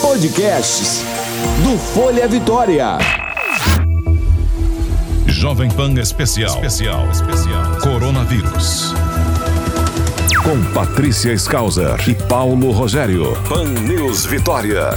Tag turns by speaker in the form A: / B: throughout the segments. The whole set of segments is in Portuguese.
A: Podcasts do Folha Vitória.
B: Jovem Pan Especial. Especial. Especial. Coronavírus. Com Patrícia Skauser e Paulo Rogério. Pan News Vitória.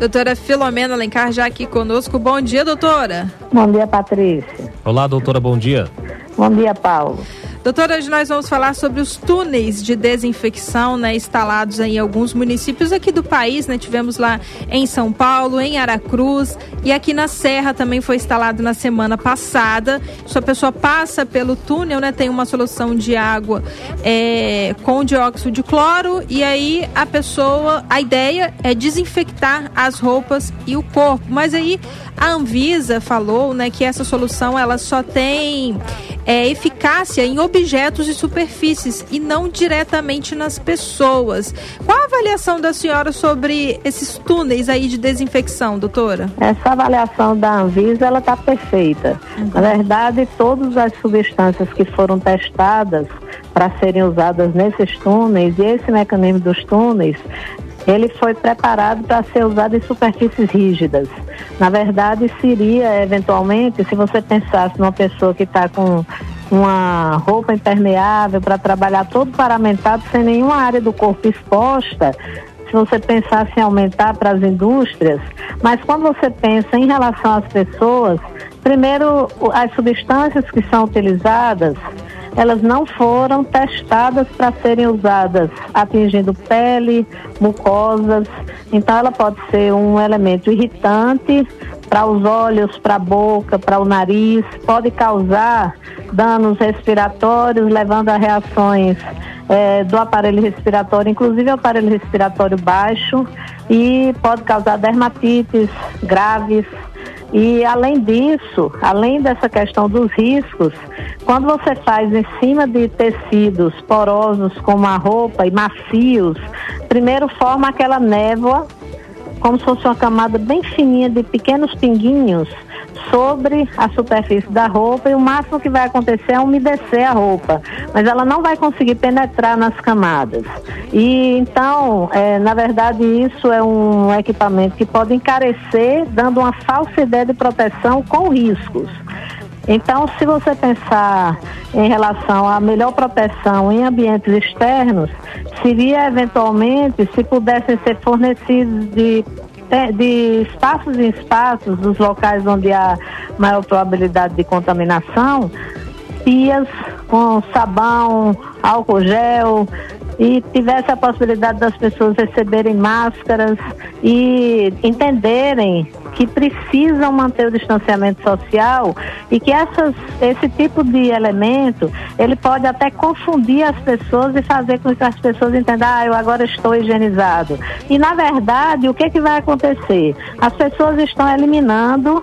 C: Doutora Filomena Alencar já aqui conosco. Bom dia, doutora.
D: Bom dia, Patrícia.
E: Olá, doutora, bom dia.
D: Bom dia, Paulo.
C: Doutora, hoje nós vamos falar sobre os túneis de desinfecção né, instalados em alguns municípios aqui do país. Né? Tivemos lá em São Paulo, em Aracruz e aqui na Serra também foi instalado na semana passada. Se a pessoa passa pelo túnel, né, tem uma solução de água é, com dióxido de cloro e aí a pessoa, a ideia é desinfectar as roupas e o corpo. Mas aí a Anvisa falou né, que essa solução ela só tem é, eficácia em objetos e superfícies e não diretamente nas pessoas. Qual a avaliação da senhora sobre esses túneis aí de desinfecção, doutora?
D: Essa avaliação da Anvisa ela está perfeita. Uhum. Na verdade, todas as substâncias que foram testadas para serem usadas nesses túneis e esse mecanismo dos túneis ele foi preparado para ser usado em superfícies rígidas. Na verdade, seria eventualmente, se você pensasse numa pessoa que está com uma roupa impermeável para trabalhar todo paramentado, sem nenhuma área do corpo exposta, se você pensasse em aumentar para as indústrias, mas quando você pensa em relação às pessoas, primeiro as substâncias que são utilizadas, elas não foram testadas para serem usadas atingindo pele, mucosas. Então ela pode ser um elemento irritante para os olhos, para a boca, para o nariz, pode causar danos respiratórios, levando a reações é, do aparelho respiratório, inclusive o aparelho respiratório baixo, e pode causar dermatites graves. E além disso, além dessa questão dos riscos, quando você faz em cima de tecidos porosos como a roupa e macios, primeiro forma aquela névoa, como se fosse uma camada bem fininha de pequenos pinguinhos sobre a superfície da roupa e o máximo que vai acontecer é umedecer a roupa, mas ela não vai conseguir penetrar nas camadas. E então, é, na verdade, isso é um equipamento que pode encarecer, dando uma falsa ideia de proteção com riscos. Então, se você pensar em relação à melhor proteção em ambientes externos, seria eventualmente se pudessem ser fornecidos de de espaços em espaços, dos locais onde há maior probabilidade de contaminação, pias com sabão, álcool gel, e tivesse a possibilidade das pessoas receberem máscaras e entenderem que precisam manter o distanciamento social e que essas, esse tipo de elemento ele pode até confundir as pessoas e fazer com que as pessoas entendam, ah, eu agora estou higienizado. E na verdade, o que, que vai acontecer? As pessoas estão eliminando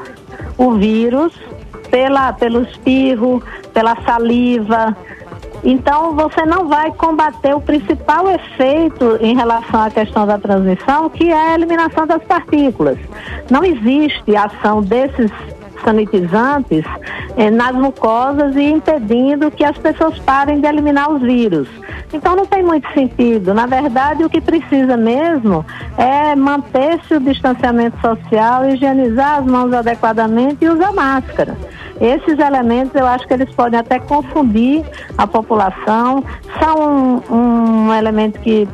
D: o vírus pela, pelo espirro, pela saliva, então, você não vai combater o principal efeito em relação à questão da transmissão, que é a eliminação das partículas. Não existe ação desses sanitizantes eh, nas mucosas e impedindo que as pessoas parem de eliminar os vírus. Então não tem muito sentido. Na verdade, o que precisa mesmo é manter-se o distanciamento social, higienizar as mãos adequadamente e usar máscara. Esses elementos eu acho que eles podem até confundir a população. São um, um elemento que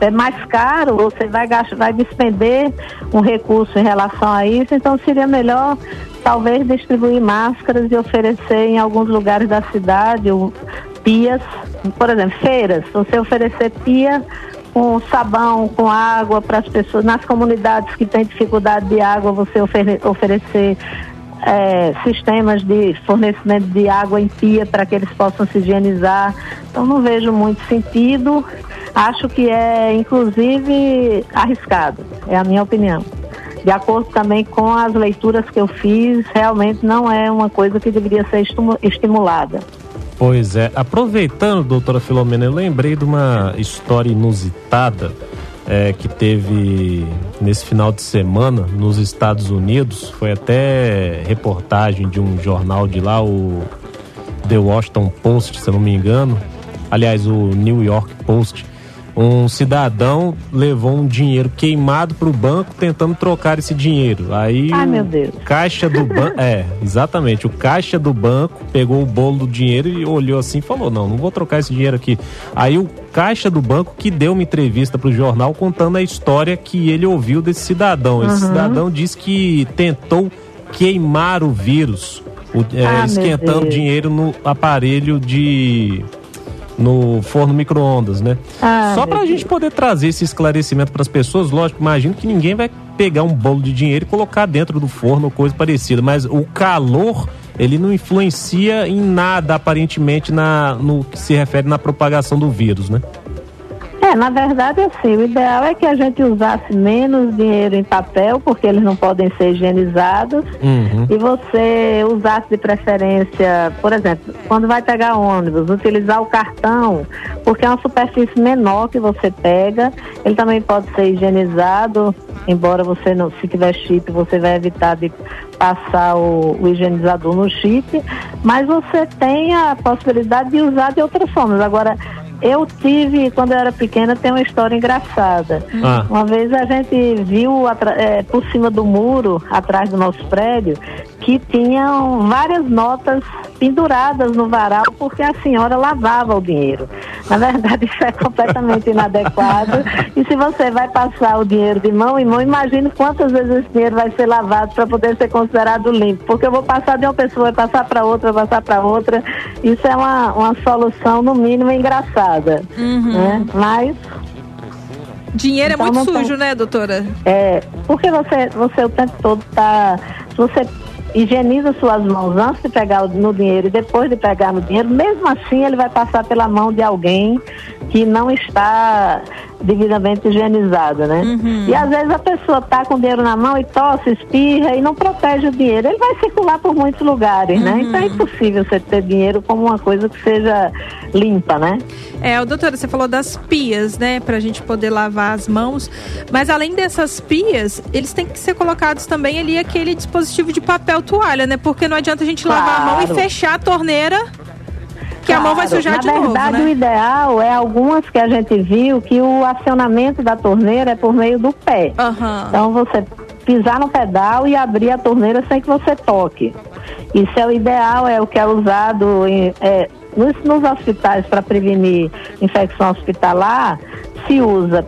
D: é mais caro, você vai, gastar, vai despender um recurso em relação a isso, então seria melhor talvez distribuir máscaras e oferecer em alguns lugares da cidade pias, por exemplo, feiras, você oferecer pia com sabão, com água para as pessoas, nas comunidades que têm dificuldade de água, você oferecer é, sistemas de fornecimento de água em pia para que eles possam se higienizar. Então não vejo muito sentido. Acho que é inclusive arriscado, é a minha opinião. De acordo também com as leituras que eu fiz, realmente não é uma coisa que deveria ser estimulada.
E: Pois é, aproveitando, doutora Filomena, eu lembrei de uma história inusitada é, que teve nesse final de semana nos Estados Unidos. Foi até reportagem de um jornal de lá, o The Washington Post, se eu não me engano. Aliás, o New York Post. Um cidadão levou um dinheiro queimado para o banco tentando trocar esse dinheiro. Aí
D: Ai, meu Deus.
E: caixa do banco, é, exatamente, o caixa do banco pegou o bolo do dinheiro e olhou assim e falou: "Não, não vou trocar esse dinheiro aqui". Aí o caixa do banco que deu uma entrevista para o jornal contando a história que ele ouviu desse cidadão. Esse
D: Uhum.
E: cidadão disse que tentou queimar o vírus, o- é,
D: Ah,
E: esquentando dinheiro no aparelho de no forno micro-ondas, né?
D: Ah,
E: Só
D: meu
E: pra gente poder trazer esse esclarecimento para as pessoas, lógico, imagino que ninguém vai pegar um bolo de dinheiro e colocar dentro do forno ou coisa parecida, mas o calor, ele não influencia em nada aparentemente na no que se refere na propagação do vírus, né?
D: Na verdade, assim, o ideal é que a gente usasse menos dinheiro em papel, porque eles não podem ser higienizados,
E: Uhum.
D: e você usasse de preferência, por exemplo, quando vai pegar ônibus, utilizar o cartão, porque é uma superfície menor que você pega, ele também pode ser higienizado, embora você não, se tiver chip, você vai evitar de passar o, o higienizador no chip, mas você tem a possibilidade de usar de outras formas. Agora, eu tive, quando eu era pequena, tem uma história engraçada.
E: Ah.
D: Uma vez a gente viu eh, por cima do muro, atrás do nosso prédio, que tinham várias notas penduradas no varal porque a senhora lavava o dinheiro. Na verdade, isso é completamente inadequado. E se você vai passar o dinheiro de mão em mão, imagine quantas vezes esse dinheiro vai ser lavado para poder ser considerado limpo. Porque eu vou passar de uma pessoa, passar para outra, passar para outra. Isso é uma, uma solução, no mínimo, engraçada. Né? Mas
C: Dinheiro
D: Então
C: é muito
D: não tem-
C: sujo, né, doutora?
D: É, porque você, você o tempo todo está. Se você higieniza suas mãos antes de pegar no dinheiro e depois de pegar no dinheiro, mesmo assim ele vai passar pela mão de alguém que não está devidamente higienizado, né? E às vezes a pessoa está com o dinheiro na mão e tosse, espirra e não protege o dinheiro. Ele vai circular por muitos lugares, né? Então é impossível você ter dinheiro como uma coisa que seja limpa, né?
C: É, o doutora, você falou das pias, né, pra gente poder lavar as mãos. Mas além dessas pias, eles têm que ser colocados também ali aquele dispositivo de papel toalha, né? Porque não adianta a gente lavar a mão e
D: Claro.
C: fechar a torneira, que a mão vai
D: Claro,
C: sujar
D: Na
C: de novo,
D: verdade, o
C: né?
D: ideal é algumas que a gente viu que o acionamento da torneira é por meio do pé.
C: Aham.
D: Então você pisar no pedal e abrir a torneira sem que você toque. Isso é o ideal, é o que é usado em, é, nos, nos hospitais para prevenir infecção hospitalar, se usa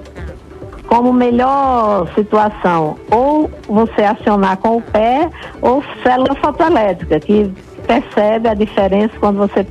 D: como melhor situação ou você acionar com o pé ou célula fotoelétrica, que percebe a diferença quando você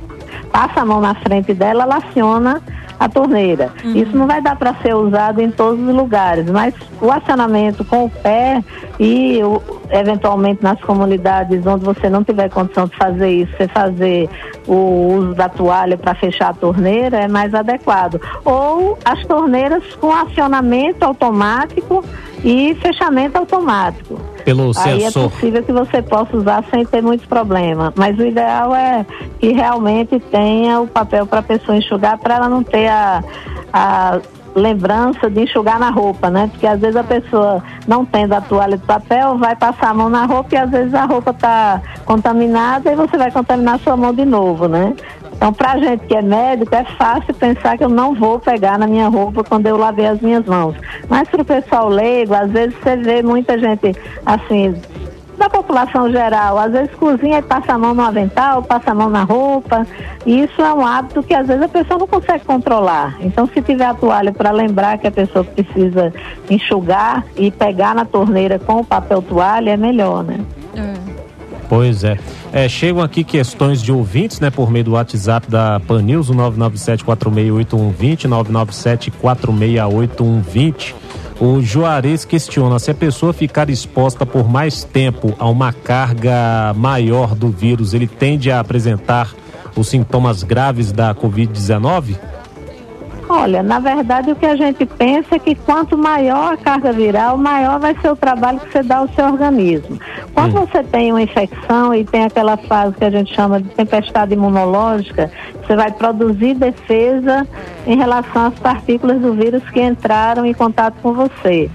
D: passa a mão na frente dela, ela aciona a torneira. Isso não vai dar para ser usado em todos os lugares, mas o acionamento com o pé e o- eventualmente nas comunidades onde você não tiver condição de fazer isso, você fazer o uso da toalha para fechar a torneira é mais adequado. Ou as torneiras com acionamento automático e fechamento automático.
E: Pelo
D: Aí é
E: sensor.
D: possível que você possa usar sem ter muitos problemas. Mas o ideal é que realmente tenha o papel para a pessoa enxugar, para ela não ter a, a lembrança de enxugar na roupa, né? Porque às vezes a pessoa não tendo a toalha de papel, vai passar a mão na roupa e às vezes a roupa está contaminada e você vai contaminar sua mão de novo, né? Então, pra gente que é médico, é fácil pensar que eu não vou pegar na minha roupa quando eu lavei as minhas mãos. Mas para o pessoal leigo, às vezes você vê muita gente assim, da população geral, às vezes cozinha e passa a mão no avental, passa a mão na roupa. E isso é um hábito que às vezes a pessoa não consegue controlar. Então, se tiver a toalha para lembrar que a pessoa precisa enxugar e pegar na torneira com o papel toalha, é melhor, né?
E: Pois é. É, chegam aqui questões de ouvintes, né, por meio do WhatsApp da Pan News, o 997-468120, 997-468120. O Juarez questiona se a pessoa ficar exposta por mais tempo a uma carga maior do vírus, ele tende a apresentar os sintomas graves da Covid-19?
D: Olha, na verdade o que a gente pensa é que quanto maior a carga viral, maior vai ser o trabalho que você dá ao seu organismo. Quando você tem uma infecção e tem aquela fase que a gente chama de tempestade imunológica, você vai produzir defesa em relação às partículas do vírus que entraram em contato com você.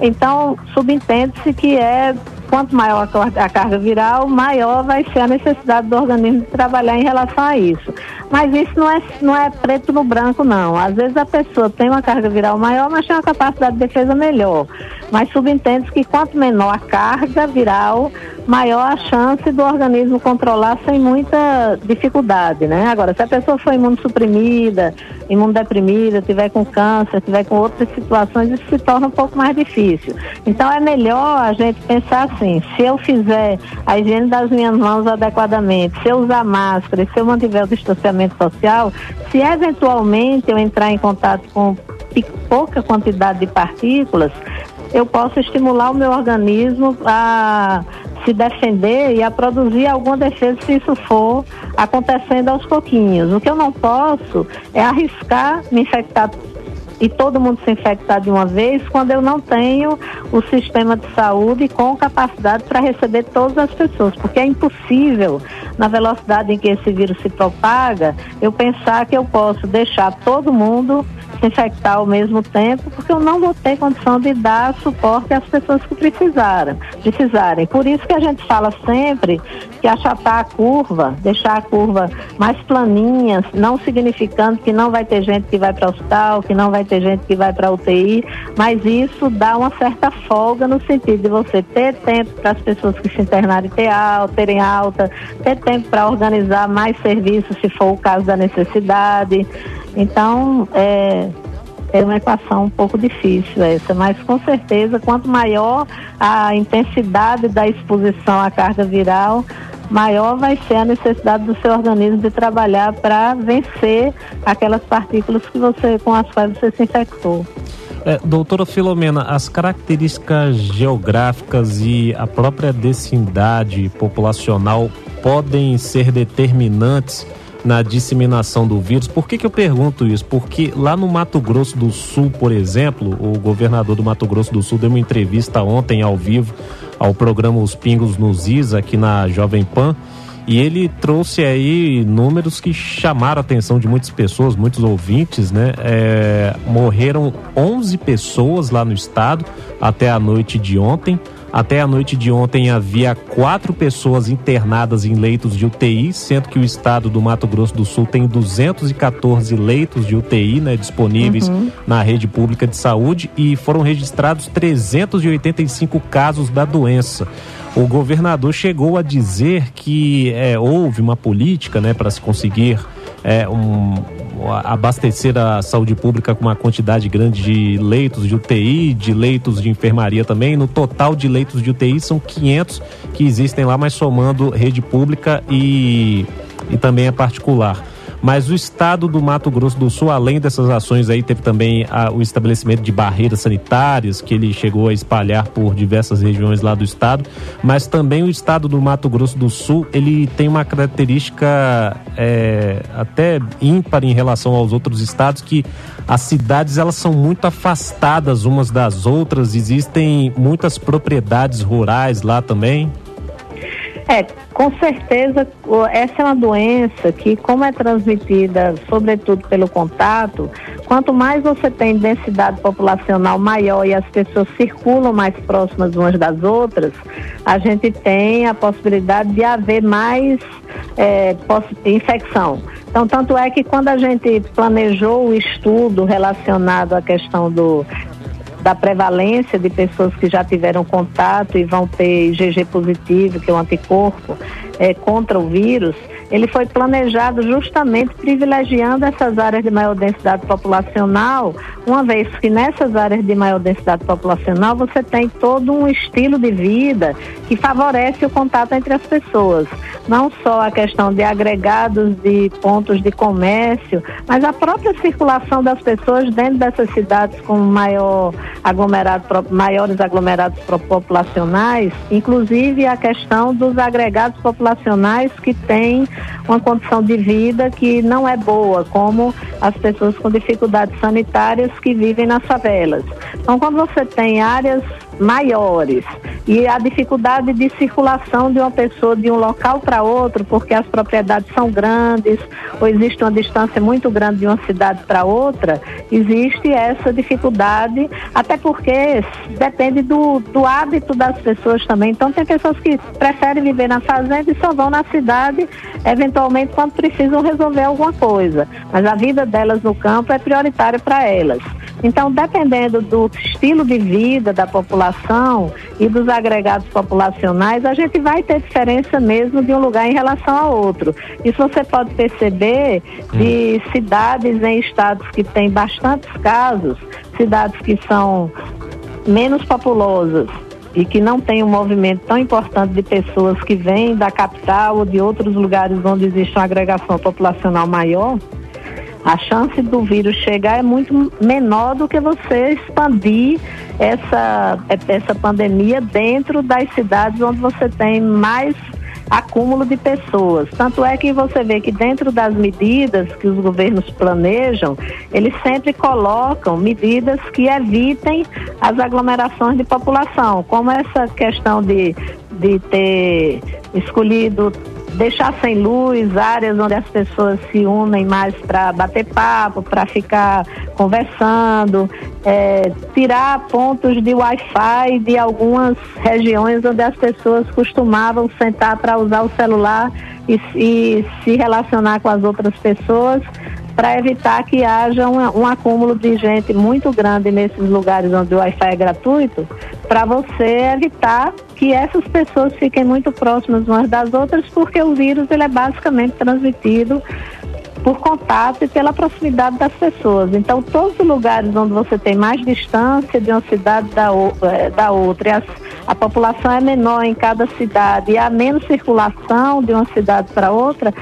D: Então, subentende-se que é quanto maior a, carga viral, maior vai ser a necessidade do organismo de trabalhar em relação a isso. Mas isso não é, não é preto no branco, não. Às vezes a pessoa tem uma carga viral maior, mas tem uma capacidade de defesa melhor. Mas subentende que quanto menor a carga viral, maior a chance do organismo controlar sem muita dificuldade, né? Agora, se a pessoa for imunossuprimida, imunodeprimida, tiver com câncer, tiver com outras situações, isso se torna um pouco mais difícil. Então é melhor a gente pensar assim, se eu fizer a higiene das minhas mãos adequadamente, se eu usar máscara, se eu mantiver o distanciamento social, se eventualmente eu entrar em contato com pouca quantidade de partículas, eu posso estimular o meu organismo a se defender e a produzir alguma defesa se isso for acontecendo aos pouquinhos. O que eu não posso é arriscar me infectar e todo mundo se infectar de uma vez quando eu não tenho o sistema de saúde com capacidade para receber todas as pessoas, porque é impossível, na velocidade em que esse vírus se propaga, eu pensar que eu posso deixar todo mundo infectar ao mesmo tempo, porque eu não vou ter condição de dar suporte às pessoas que precisaram, precisarem. Por isso que a gente fala sempre que achatar a curva, deixar a curva mais planinha, não significando que não vai ter gente que vai para o hospital, que não vai ter gente que vai para UTI, mas isso dá uma certa folga no sentido de você ter tempo para as pessoas que se internarem ter alta, terem alta, ter tempo para organizar mais serviços se for o caso da necessidade. Então, é, é uma equação um pouco difícil essa, mas com certeza, quanto maior a intensidade da exposição à carga viral, maior vai ser a necessidade do seu organismo de trabalhar para vencer aquelas partículas que você, com as quais você se infectou.
E: É, doutora Filomena, as características geográficas e a própria densidade populacional podem ser determinantes na disseminação do vírus. Por que, que eu pergunto isso? Porque lá no Mato Grosso do Sul, por exemplo, o governador do Mato Grosso do Sul deu uma entrevista ontem ao vivo ao programa Os Pingos nos Is, aqui na Jovem Pan. E ele trouxe aí números que chamaram a atenção de muitas pessoas, muitos ouvintes, né? É, morreram 11 pessoas lá no estado até a noite de ontem. Até a noite de ontem havia quatro pessoas internadas em leitos de UTI, sendo que o estado do Mato Grosso do Sul tem 214 leitos de UTI né, disponíveis uhum. na rede pública de saúde e foram registrados 385 casos da doença. O governador chegou a dizer que é, houve uma política né, para se conseguir é, um, abastecer a saúde pública com uma quantidade grande de leitos de UTI, de leitos de enfermaria também. No total de leitos de UTI são 500 que existem lá, mas somando rede pública e, e também a particular. Mas o estado do Mato Grosso do Sul, além dessas ações aí, teve também a, o estabelecimento de barreiras sanitárias que ele chegou a espalhar por diversas regiões lá do estado. Mas também o estado do Mato Grosso do Sul, ele tem uma característica é, até ímpar em relação aos outros estados que as cidades elas são muito afastadas umas das outras. Existem muitas propriedades rurais lá também.
D: É, com certeza, essa é uma doença que, como é transmitida, sobretudo pelo contato, quanto mais você tem densidade populacional maior e as pessoas circulam mais próximas umas das outras, a gente tem a possibilidade de haver mais é, infecção. Então, tanto é que quando a gente planejou o estudo relacionado à questão do da prevalência de pessoas que já tiveram contato e vão ter IgG positivo, que é um anticorpo, é, contra o vírus, ele foi planejado justamente privilegiando essas áreas de maior densidade populacional, uma vez que nessas áreas de maior densidade populacional você tem todo um estilo de vida que favorece o contato entre as pessoas. Não só a questão de agregados de pontos de comércio, mas a própria circulação das pessoas dentro dessas cidades com maior aglomerado, maiores aglomerados populacionais, inclusive a questão dos agregados populacionais que têm uma condição de vida que não é boa, como as pessoas com dificuldades sanitárias que vivem nas favelas. Então, quando você tem áreas maiores e a dificuldade de circulação de uma pessoa de um local para outro, porque as propriedades são grandes, ou existe uma distância muito grande de uma cidade para outra, existe essa dificuldade, até porque depende do, do hábito das pessoas também. Então, tem pessoas que preferem viver na fazenda e só vão na cidade, eventualmente, quando precisam resolver alguma coisa. Mas a vida delas no campo é prioritária para elas. Então, dependendo do estilo de vida da população e dos agregados populacionais, a gente vai ter diferença mesmo de um lugar em relação a outro. Isso você pode perceber de hum. cidades em estados que têm bastantes casos, cidades que são menos populosas e que não tem um movimento tão importante de pessoas que vêm da capital ou de outros lugares onde existe uma agregação populacional maior, a chance do vírus chegar é muito menor do que você expandir essa, essa pandemia dentro das cidades onde você tem mais acúmulo de pessoas. Tanto é que você vê que dentro das medidas que os governos planejam, eles sempre colocam medidas que evitem as aglomerações de população, como essa questão de, de ter escolhido deixar sem luz, áreas onde as pessoas se unem mais para bater papo, para ficar conversando, é, tirar pontos de Wi-Fi de algumas regiões onde as pessoas costumavam sentar para usar o celular e, e se relacionar com as outras pessoas para evitar que haja um, um, acúmulo de gente muito grande nesses lugares onde o Wi-Fi é gratuito, para você evitar que essas pessoas fiquem muito próximas umas das outras, porque o vírus ele é basicamente transmitido por contato e pela proximidade das pessoas. Então, todos os lugares onde você tem mais distância de uma cidade da, eh, da outra, e a população é menor em cada cidade e há menos circulação de uma cidade para outra,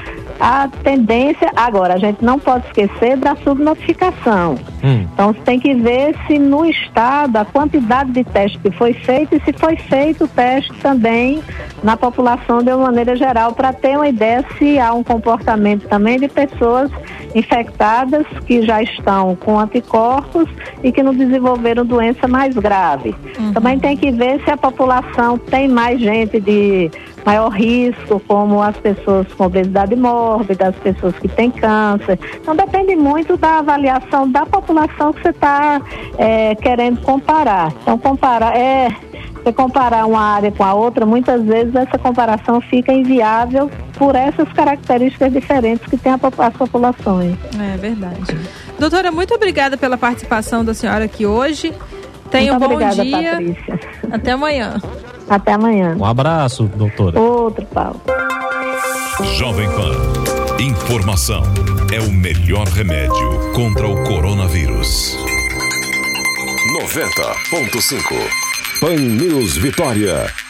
D: a tendência. Agora, a gente não pode esquecer da subnotificação. Hum. Então, você tem que ver se no estado a quantidade de testes que foi feito e se foi feito o teste também na população de uma maneira geral, para ter uma ideia se há um comportamento também de pessoas infectadas que já estão com anticorpos e que não desenvolveram doença mais grave. Uhum. Também tem que ver se a população tem mais gente de maior risco, como as pessoas com obesidade mórbida, as pessoas que têm câncer. Então depende muito da avaliação da população que você está é, querendo comparar. Então comparar é você comparar uma área com a outra, muitas vezes essa comparação fica inviável por essas características diferentes que tem as populações.
C: É verdade. Doutora, muito obrigada pela participação da senhora aqui hoje. Tenha um bom
D: obrigada,
C: dia.
D: Patrícia.
C: Até amanhã.
D: Até amanhã.
E: Um abraço, doutora.
D: Outro, Paulo.
B: Jovem Pan. Informação é o melhor remédio contra o coronavírus. 90.5 Pan News Vitória.